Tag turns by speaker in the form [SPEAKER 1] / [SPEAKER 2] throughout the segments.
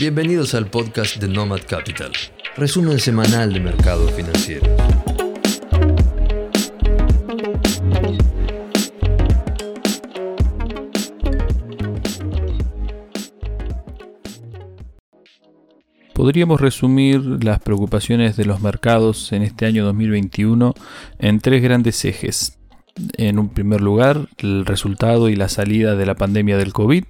[SPEAKER 1] Bienvenidos al podcast de Nomad Capital, resumen semanal de mercados financieros.
[SPEAKER 2] Podríamos resumir las preocupaciones de los mercados en este año 2021 en tres grandes ejes. En un primer lugar, el resultado y la salida de la pandemia del COVID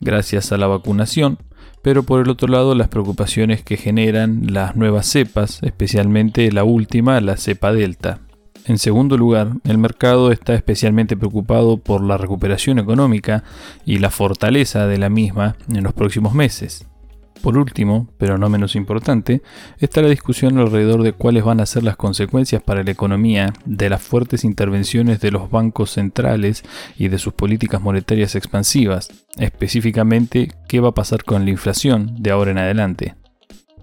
[SPEAKER 2] gracias a la vacunación, pero por el otro lado las preocupaciones que generan las nuevas cepas, especialmente la última, la cepa Delta. En segundo lugar, el mercado está especialmente preocupado por la recuperación económica y la fortaleza de la misma en los próximos meses. Por último, pero no menos importante, está la discusión alrededor de cuáles van a ser las consecuencias para la economía de las fuertes intervenciones de los bancos centrales y de sus políticas monetarias expansivas, específicamente qué va a pasar con la inflación de ahora en adelante.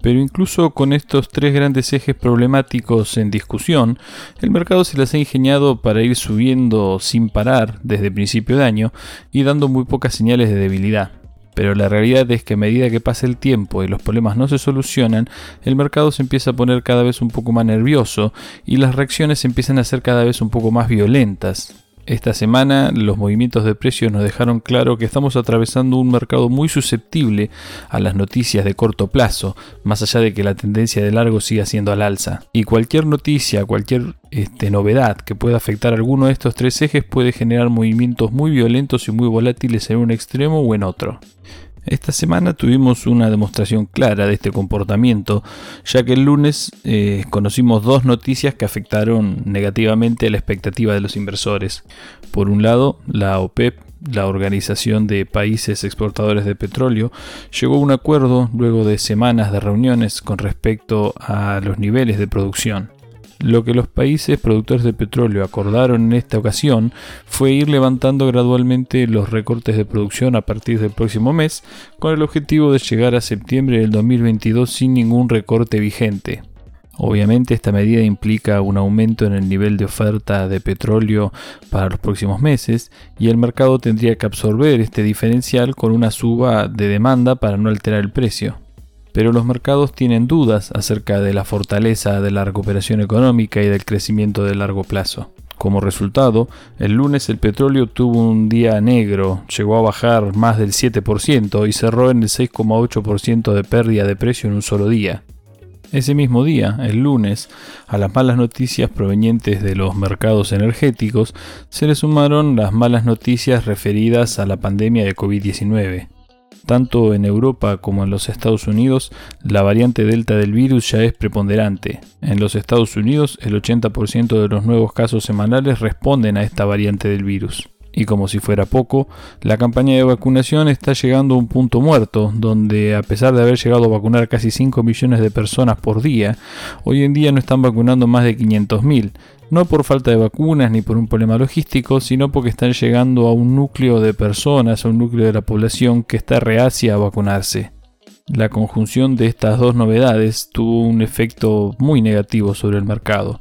[SPEAKER 2] Pero incluso con estos tres grandes ejes problemáticos en discusión, el mercado se las ha ingeniado para ir subiendo sin parar desde principio de año y dando muy pocas señales de debilidad. Pero la realidad es que a medida que pasa el tiempo y los problemas no se solucionan, el mercado se empieza a poner cada vez un poco más nervioso y las reacciones empiezan a ser cada vez un poco más violentas. Esta semana los movimientos de precios nos dejaron claro que estamos atravesando un mercado muy susceptible a las noticias de corto plazo, más allá de que la tendencia de largo siga siendo al alza. Y cualquier noticia, cualquier este, novedad que pueda afectar alguno de estos tres ejes puede generar movimientos muy violentos y muy volátiles en un extremo o en otro. Esta semana tuvimos una demostración clara de este comportamiento, ya que el lunes eh, conocimos dos noticias que afectaron negativamente la expectativa de los inversores. Por un lado, la OPEP, la Organización de Países Exportadores de Petróleo, llegó a un acuerdo luego de semanas de reuniones con respecto a los niveles de producción. Lo que los países productores de petróleo acordaron en esta ocasión fue ir levantando gradualmente los recortes de producción a partir del próximo mes, con el objetivo de llegar a septiembre del 2022 sin ningún recorte vigente. Obviamente esta medida implica un aumento en el nivel de oferta de petróleo para los próximos meses y el mercado tendría que absorber este diferencial con una suba de demanda para no alterar el precio pero los mercados tienen dudas acerca de la fortaleza de la recuperación económica y del crecimiento de largo plazo. Como resultado, el lunes el petróleo tuvo un día negro, llegó a bajar más del 7% y cerró en el 6,8% de pérdida de precio en un solo día. Ese mismo día, el lunes, a las malas noticias provenientes de los mercados energéticos se le sumaron las malas noticias referidas a la pandemia de COVID-19. Tanto en Europa como en los Estados Unidos, la variante Delta del virus ya es preponderante. En los Estados Unidos, el 80% de los nuevos casos semanales responden a esta variante del virus. Y como si fuera poco, la campaña de vacunación está llegando a un punto muerto, donde a pesar de haber llegado a vacunar casi 5 millones de personas por día, hoy en día no están vacunando más de 500.000, no por falta de vacunas ni por un problema logístico, sino porque están llegando a un núcleo de personas, a un núcleo de la población que está reacia a vacunarse. La conjunción de estas dos novedades tuvo un efecto muy negativo sobre el mercado.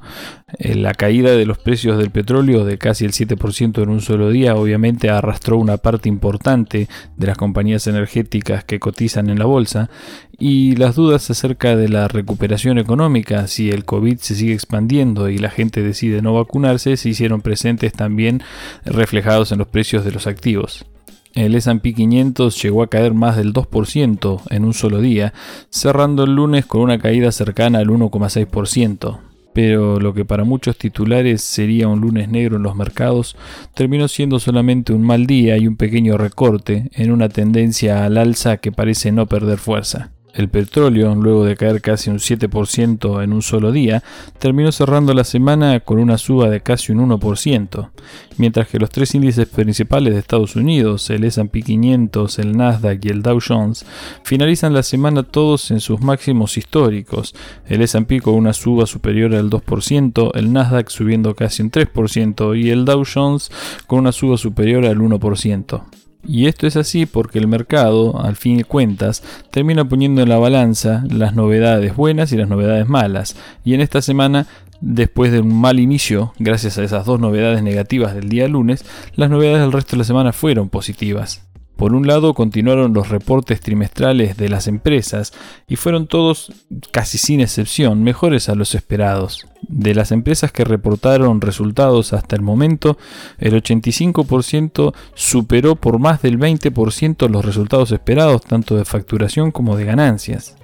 [SPEAKER 2] Eh, la caída de los precios del petróleo de casi el 7% en un solo día obviamente arrastró una parte importante de las compañías energéticas que cotizan en la bolsa y las dudas acerca de la recuperación económica si el COVID se sigue expandiendo y la gente decide no vacunarse se hicieron presentes también reflejados en los precios de los activos. El S&P 500 llegó a caer más del 2% en un solo día, cerrando el lunes con una caída cercana al 1,6%. Pero lo que para muchos titulares sería un lunes negro en los mercados, terminó siendo solamente un mal día y un pequeño recorte en una tendencia al alza que parece no perder fuerza. El petróleo, luego de caer casi un 7% en un solo día, terminó cerrando la semana con una suba de casi un 1%, mientras que los tres índices principales de Estados Unidos, el S&P 500, el Nasdaq y el Dow Jones, finalizan la semana todos en sus máximos históricos, el S&P con una suba superior al 2%, el Nasdaq subiendo casi un 3% y el Dow Jones con una suba superior al 1%. Y esto es así porque el mercado, al fin de cuentas, termina poniendo en la balanza las novedades buenas y las novedades malas. Y en esta semana, después de un mal inicio, gracias a esas dos novedades negativas del día lunes, las novedades del resto de la semana fueron positivas. Por un lado, continuaron los reportes trimestrales de las empresas y fueron todos, casi sin excepción, mejores a los esperados. De las empresas que reportaron resultados hasta el momento, el 85% superó por más del 20% los resultados esperados tanto de facturación como de ganancias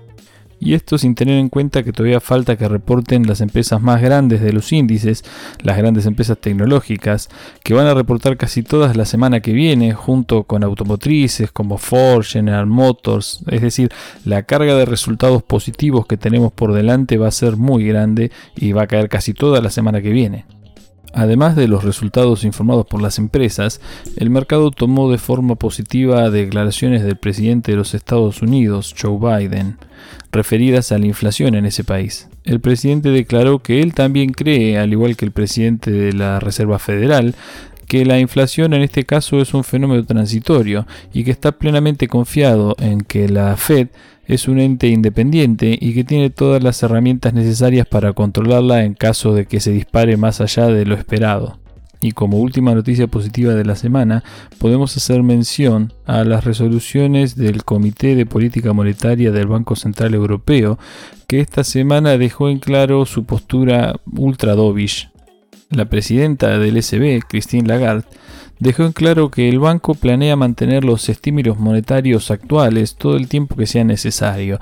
[SPEAKER 2] y esto sin tener en cuenta que todavía falta que reporten las empresas más grandes de los índices, las grandes empresas tecnológicas, que van a reportar casi todas la semana que viene, junto con automotrices como Ford, General Motors, es decir, la carga de resultados positivos que tenemos por delante va a ser muy grande y va a caer casi toda la semana que viene. Además de los resultados informados por las empresas, el mercado tomó de forma positiva declaraciones del presidente de los Estados Unidos, Joe Biden, referidas a la inflación en ese país. El presidente declaró que él también cree, al igual que el presidente de la Reserva Federal, que la inflación en este caso es un fenómeno transitorio y que está plenamente confiado en que la Fed es un ente independiente y que tiene todas las herramientas necesarias para controlarla en caso de que se dispare más allá de lo esperado. Y como última noticia positiva de la semana, podemos hacer mención a las resoluciones del Comité de Política Monetaria del Banco Central Europeo, que esta semana dejó en claro su postura ultra dovish. La presidenta del SB, Christine Lagarde, dejó en claro que el banco planea mantener los estímulos monetarios actuales todo el tiempo que sea necesario,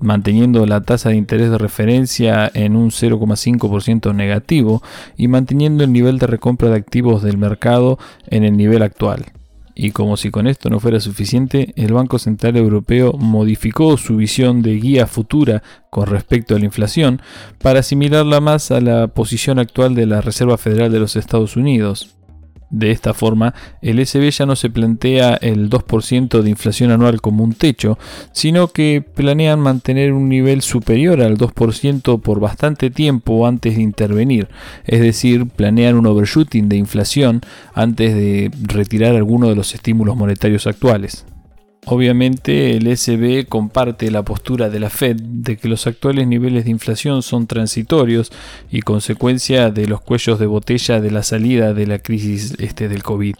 [SPEAKER 2] manteniendo la tasa de interés de referencia en un 0,5% negativo y manteniendo el nivel de recompra de activos del mercado en el nivel actual. Y como si con esto no fuera suficiente, el Banco Central Europeo modificó su visión de guía futura con respecto a la inflación para asimilarla más a la posición actual de la Reserva Federal de los Estados Unidos. De esta forma, el SB ya no se plantea el 2% de inflación anual como un techo, sino que planean mantener un nivel superior al 2% por bastante tiempo antes de intervenir, es decir, planean un overshooting de inflación antes de retirar alguno de los estímulos monetarios actuales. Obviamente el SB comparte la postura de la Fed de que los actuales niveles de inflación son transitorios y consecuencia de los cuellos de botella de la salida de la crisis este del COVID.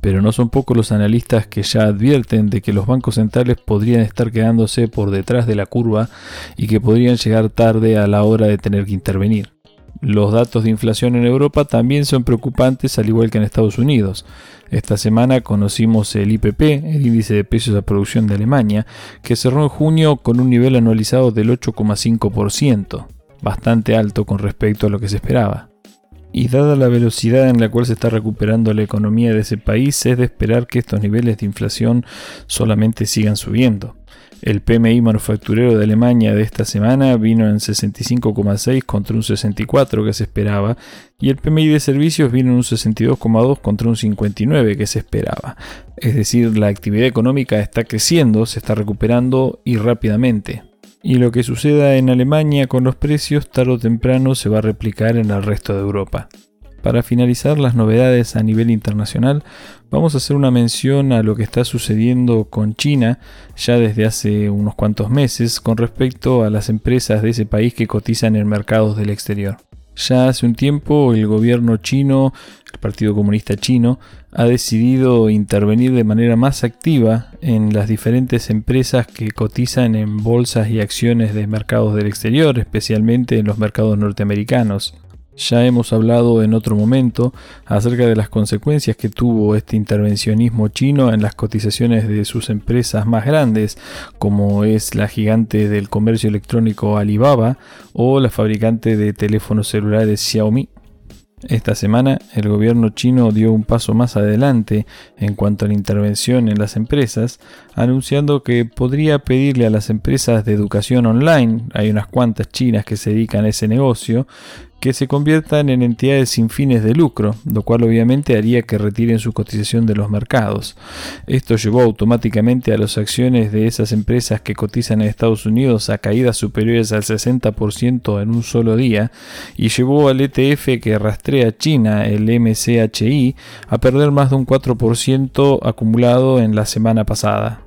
[SPEAKER 2] Pero no son pocos los analistas que ya advierten de que los bancos centrales podrían estar quedándose por detrás de la curva y que podrían llegar tarde a la hora de tener que intervenir. Los datos de inflación en Europa también son preocupantes al igual que en Estados Unidos. Esta semana conocimos el IPP, el índice de precios a producción de Alemania, que cerró en junio con un nivel anualizado del 8,5%, bastante alto con respecto a lo que se esperaba. Y dada la velocidad en la cual se está recuperando la economía de ese país, es de esperar que estos niveles de inflación solamente sigan subiendo. El PMI manufacturero de Alemania de esta semana vino en 65,6 contra un 64 que se esperaba y el PMI de servicios vino en un 62,2 contra un 59 que se esperaba. Es decir, la actividad económica está creciendo, se está recuperando y rápidamente. Y lo que suceda en Alemania con los precios tarde o temprano se va a replicar en el resto de Europa. Para finalizar las novedades a nivel internacional, vamos a hacer una mención a lo que está sucediendo con China ya desde hace unos cuantos meses con respecto a las empresas de ese país que cotizan en mercados del exterior. Ya hace un tiempo el gobierno chino, el Partido Comunista Chino, ha decidido intervenir de manera más activa en las diferentes empresas que cotizan en bolsas y acciones de mercados del exterior, especialmente en los mercados norteamericanos. Ya hemos hablado en otro momento acerca de las consecuencias que tuvo este intervencionismo chino en las cotizaciones de sus empresas más grandes, como es la gigante del comercio electrónico Alibaba o la fabricante de teléfonos celulares Xiaomi. Esta semana el gobierno chino dio un paso más adelante en cuanto a la intervención en las empresas, anunciando que podría pedirle a las empresas de educación online, hay unas cuantas chinas que se dedican a ese negocio, que se conviertan en entidades sin fines de lucro, lo cual obviamente haría que retiren su cotización de los mercados. Esto llevó automáticamente a las acciones de esas empresas que cotizan en Estados Unidos a caídas superiores al 60% en un solo día y llevó al ETF que rastrea China, el MCHI, a perder más de un 4% acumulado en la semana pasada.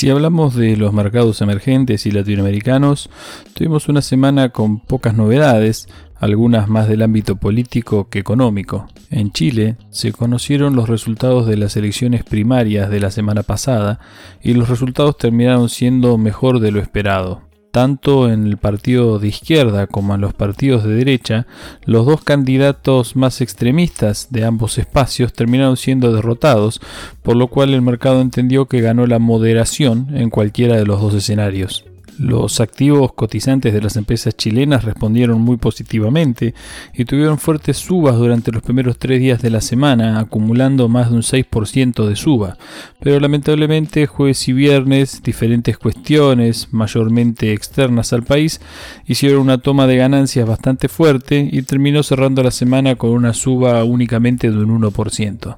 [SPEAKER 2] Si hablamos de los mercados emergentes y latinoamericanos, tuvimos una semana con pocas novedades, algunas más del ámbito político que económico. En Chile se conocieron los resultados de las elecciones primarias de la semana pasada y los resultados terminaron siendo mejor de lo esperado. Tanto en el partido de izquierda como en los partidos de derecha, los dos candidatos más extremistas de ambos espacios terminaron siendo derrotados, por lo cual el mercado entendió que ganó la moderación en cualquiera de los dos escenarios. Los activos cotizantes de las empresas chilenas respondieron muy positivamente y tuvieron fuertes subas durante los primeros tres días de la semana, acumulando más de un 6% de suba. Pero lamentablemente jueves y viernes diferentes cuestiones, mayormente externas al país, hicieron una toma de ganancias bastante fuerte y terminó cerrando la semana con una suba únicamente de un 1%.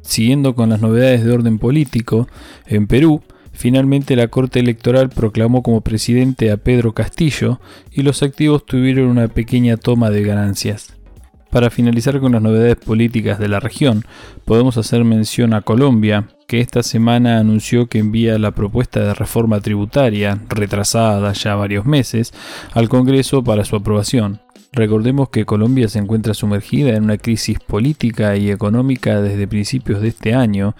[SPEAKER 2] Siguiendo con las novedades de orden político, en Perú, Finalmente la Corte Electoral proclamó como presidente a Pedro Castillo y los activos tuvieron una pequeña toma de ganancias. Para finalizar con las novedades políticas de la región, podemos hacer mención a Colombia, que esta semana anunció que envía la propuesta de reforma tributaria, retrasada ya varios meses, al Congreso para su aprobación. Recordemos que Colombia se encuentra sumergida en una crisis política y económica desde principios de este año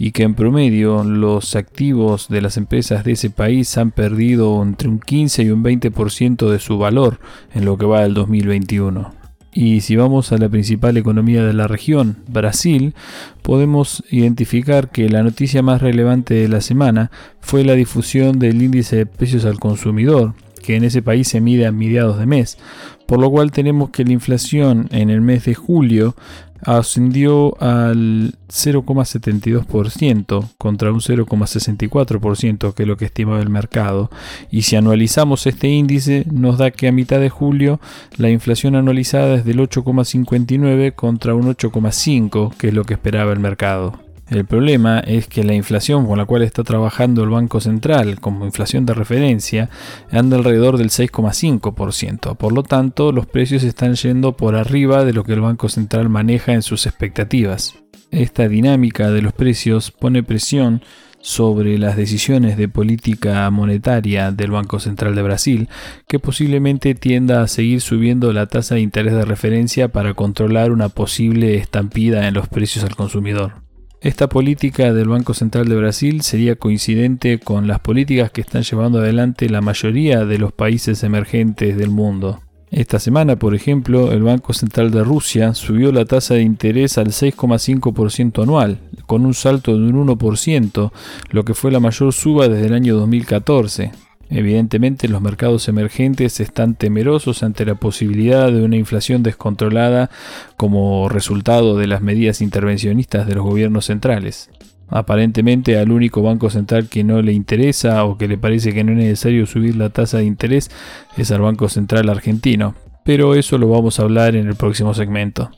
[SPEAKER 2] y que en promedio los activos de las empresas de ese país han perdido entre un 15 y un 20% de su valor en lo que va del 2021. Y si vamos a la principal economía de la región, Brasil, podemos identificar que la noticia más relevante de la semana fue la difusión del índice de precios al consumidor, que en ese país se mide a mediados de mes, por lo cual tenemos que la inflación en el mes de julio ascendió al 0,72% contra un 0,64% que es lo que estimaba el mercado. Y si anualizamos este índice nos da que a mitad de julio la inflación anualizada es del 8,59 contra un 8,5 que es lo que esperaba el mercado. El problema es que la inflación con la cual está trabajando el Banco Central como inflación de referencia anda alrededor del 6,5%. Por lo tanto, los precios están yendo por arriba de lo que el Banco Central maneja en sus expectativas. Esta dinámica de los precios pone presión sobre las decisiones de política monetaria del Banco Central de Brasil, que posiblemente tienda a seguir subiendo la tasa de interés de referencia para controlar una posible estampida en los precios al consumidor. Esta política del Banco Central de Brasil sería coincidente con las políticas que están llevando adelante la mayoría de los países emergentes del mundo. Esta semana, por ejemplo, el Banco Central de Rusia subió la tasa de interés al 6,5% anual, con un salto de un 1%, lo que fue la mayor suba desde el año 2014. Evidentemente los mercados emergentes están temerosos ante la posibilidad de una inflación descontrolada como resultado de las medidas intervencionistas de los gobiernos centrales. Aparentemente al único banco central que no le interesa o que le parece que no es necesario subir la tasa de interés es al Banco Central argentino, pero eso lo vamos a hablar en el próximo segmento.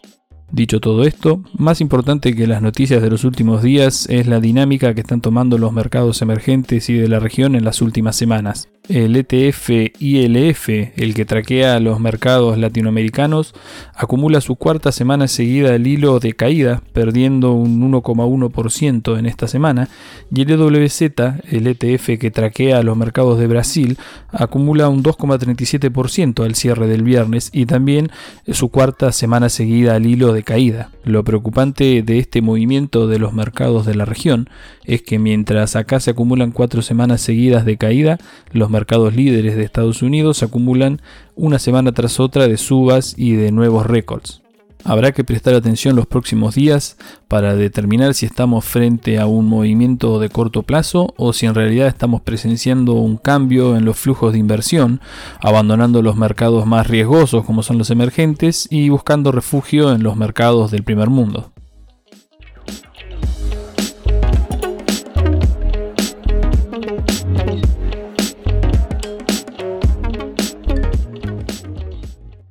[SPEAKER 2] Dicho todo esto, más importante que las noticias de los últimos días es la dinámica que están tomando los mercados emergentes y de la región en las últimas semanas. El ETF ILF, el que traquea los mercados latinoamericanos, acumula su cuarta semana seguida el hilo de caída, perdiendo un 1,1% en esta semana, y el EWZ, el ETF que traquea los mercados de Brasil, acumula un 2,37% al cierre del viernes y también su cuarta semana seguida al hilo de caída. Lo preocupante de este movimiento de los mercados de la región es que mientras acá se acumulan cuatro semanas seguidas de caída, los mercados líderes de Estados Unidos acumulan una semana tras otra de subas y de nuevos récords. Habrá que prestar atención los próximos días para determinar si estamos frente a un movimiento de corto plazo o si en realidad estamos presenciando un cambio en los flujos de inversión, abandonando los mercados más riesgosos como son los emergentes y buscando refugio en los mercados del primer mundo.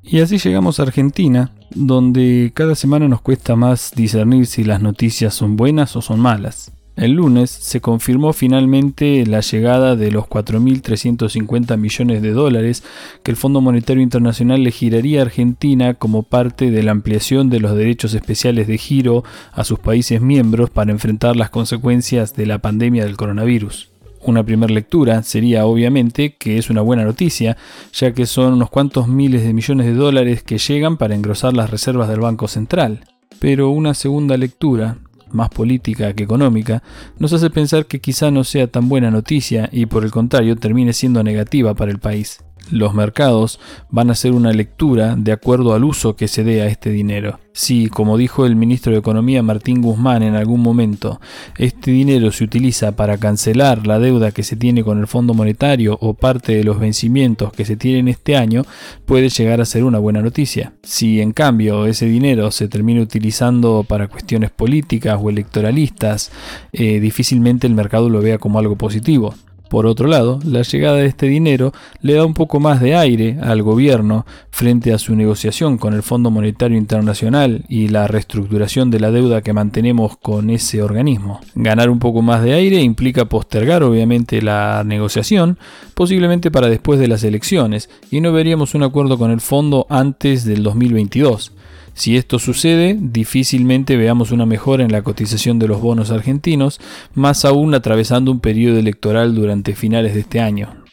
[SPEAKER 2] Y así llegamos a Argentina, donde cada semana nos cuesta más discernir si las noticias son buenas o son malas. El lunes se confirmó finalmente la llegada de los 4.350 millones de dólares que el Fondo Monetario Internacional le giraría a Argentina como parte de la ampliación de los derechos especiales de giro a sus países miembros para enfrentar las consecuencias de la pandemia del coronavirus. Una primera lectura sería obviamente que es una buena noticia, ya que son unos cuantos miles de millones de dólares que llegan para engrosar las reservas del Banco Central. Pero una segunda lectura, más política que económica, nos hace pensar que quizá no sea tan buena noticia y por el contrario termine siendo negativa para el país los mercados van a hacer una lectura de acuerdo al uso que se dé a este dinero. Si, como dijo el ministro de Economía Martín Guzmán en algún momento, este dinero se utiliza para cancelar la deuda que se tiene con el Fondo Monetario o parte de los vencimientos que se tienen este año, puede llegar a ser una buena noticia. Si en cambio ese dinero se termina utilizando para cuestiones políticas o electoralistas, eh, difícilmente el mercado lo vea como algo positivo. Por otro lado, la llegada de este dinero le da un poco más de aire al gobierno frente a su negociación con el Fondo Monetario Internacional y la reestructuración de la deuda que mantenemos con ese organismo. Ganar un poco más de aire implica postergar obviamente la negociación, posiblemente para después de las elecciones, y no veríamos un acuerdo con el fondo antes del 2022. Si esto sucede, difícilmente veamos una mejora en la cotización de los bonos argentinos, más aún atravesando un periodo electoral durante finales de este año.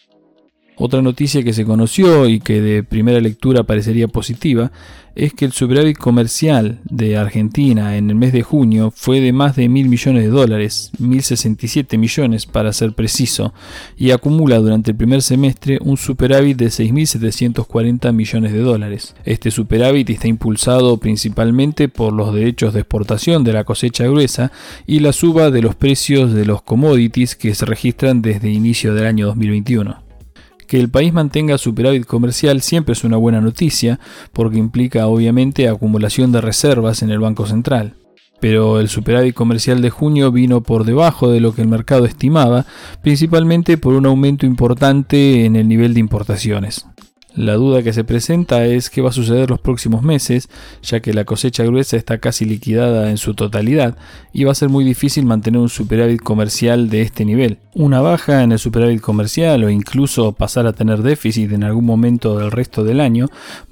[SPEAKER 2] Otra noticia que se conoció y que de primera lectura parecería positiva es que el superávit comercial de Argentina en el mes de junio fue de más de mil millones de dólares, 1.067 millones para ser preciso, y acumula durante el primer semestre un superávit de 6.740 millones de dólares. Este superávit está impulsado principalmente por los derechos de exportación de la cosecha gruesa y la suba de los precios de los commodities que se registran desde inicio del año 2021. Que el país mantenga superávit comercial siempre es una buena noticia porque implica obviamente acumulación de reservas en el Banco Central. Pero el superávit comercial de junio vino por debajo de lo que el mercado estimaba, principalmente por un aumento importante en el nivel de importaciones. La duda que se presenta es qué va a suceder los próximos meses, ya que la cosecha gruesa está casi liquidada en su totalidad y va a ser muy difícil mantener un superávit comercial de este nivel. Una baja en el superávit comercial o incluso pasar a tener déficit en algún momento del resto del año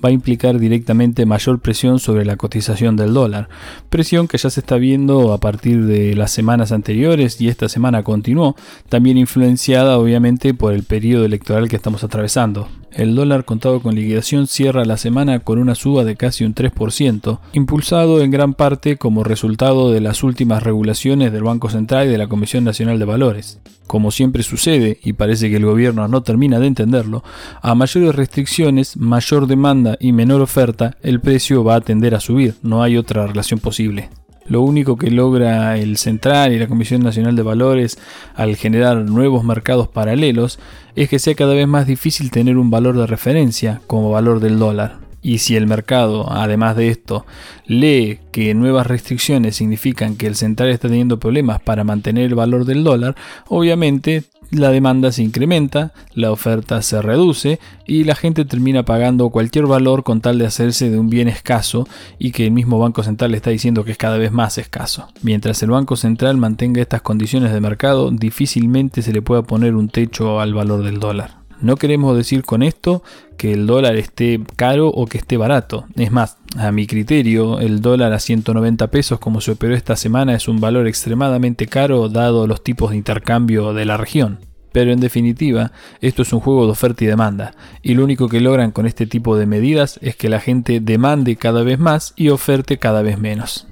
[SPEAKER 2] va a implicar directamente mayor presión sobre la cotización del dólar, presión que ya se está viendo a partir de las semanas anteriores y esta semana continuó, también influenciada obviamente por el periodo electoral que estamos atravesando. El dólar contado con liquidación cierra la semana con una suba de casi un 3%, impulsado en gran parte como resultado de las últimas regulaciones del Banco Central y de la Comisión Nacional de Valores. Como siempre sucede, y parece que el gobierno no termina de entenderlo, a mayores restricciones, mayor demanda y menor oferta, el precio va a tender a subir, no hay otra relación posible. Lo único que logra el Central y la Comisión Nacional de Valores al generar nuevos mercados paralelos es que sea cada vez más difícil tener un valor de referencia como valor del dólar. Y si el mercado, además de esto, lee que nuevas restricciones significan que el central está teniendo problemas para mantener el valor del dólar, obviamente la demanda se incrementa, la oferta se reduce y la gente termina pagando cualquier valor con tal de hacerse de un bien escaso y que el mismo Banco Central está diciendo que es cada vez más escaso. Mientras el Banco Central mantenga estas condiciones de mercado, difícilmente se le pueda poner un techo al valor del dólar. No queremos decir con esto que el dólar esté caro o que esté barato. Es más, a mi criterio, el dólar a 190 pesos como se operó esta semana es un valor extremadamente caro dado los tipos de intercambio de la región. Pero en definitiva, esto es un juego de oferta y demanda, y lo único que logran con este tipo de medidas es que la gente demande cada vez más y oferte cada vez menos.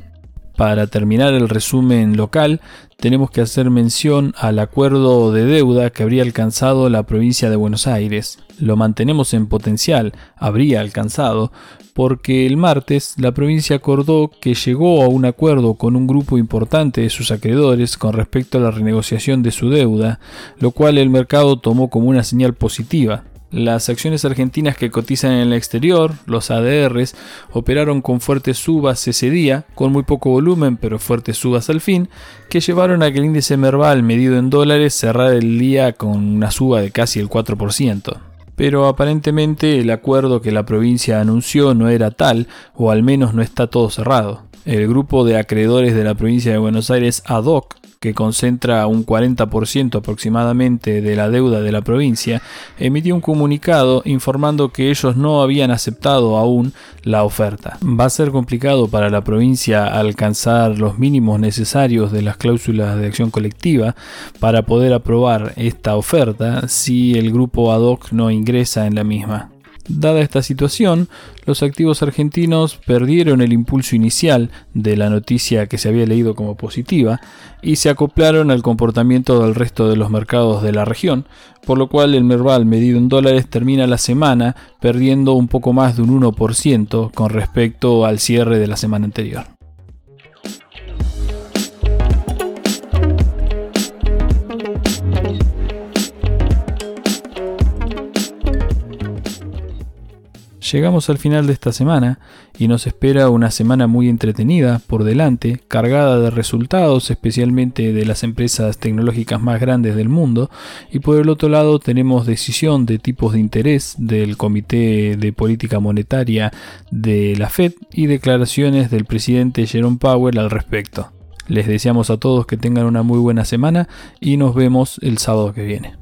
[SPEAKER 2] Para terminar el resumen local, tenemos que hacer mención al acuerdo de deuda que habría alcanzado la provincia de Buenos Aires. Lo mantenemos en potencial, habría alcanzado, porque el martes la provincia acordó que llegó a un acuerdo con un grupo importante de sus acreedores con respecto a la renegociación de su deuda, lo cual el mercado tomó como una señal positiva. Las acciones argentinas que cotizan en el exterior, los ADRs, operaron con fuertes subas ese día, con muy poco volumen pero fuertes subas al fin, que llevaron a que el índice Merval medido en dólares cerrara el día con una suba de casi el 4%. Pero aparentemente el acuerdo que la provincia anunció no era tal, o al menos no está todo cerrado. El grupo de acreedores de la provincia de Buenos Aires ad hoc que concentra un 40% aproximadamente de la deuda de la provincia, emitió un comunicado informando que ellos no habían aceptado aún la oferta. Va a ser complicado para la provincia alcanzar los mínimos necesarios de las cláusulas de acción colectiva para poder aprobar esta oferta si el grupo ad hoc no ingresa en la misma. Dada esta situación, los activos argentinos perdieron el impulso inicial de la noticia que se había leído como positiva y se acoplaron al comportamiento del resto de los mercados de la región, por lo cual el Merval medido en dólares termina la semana perdiendo un poco más de un 1% con respecto al cierre de la semana anterior. Llegamos al final de esta semana y nos espera una semana muy entretenida por delante, cargada de resultados, especialmente de las empresas tecnológicas más grandes del mundo, y por el otro lado tenemos decisión de tipos de interés del Comité de Política Monetaria de la Fed y declaraciones del presidente Jerome Powell al respecto. Les deseamos a todos que tengan una muy buena semana y nos vemos el sábado que viene.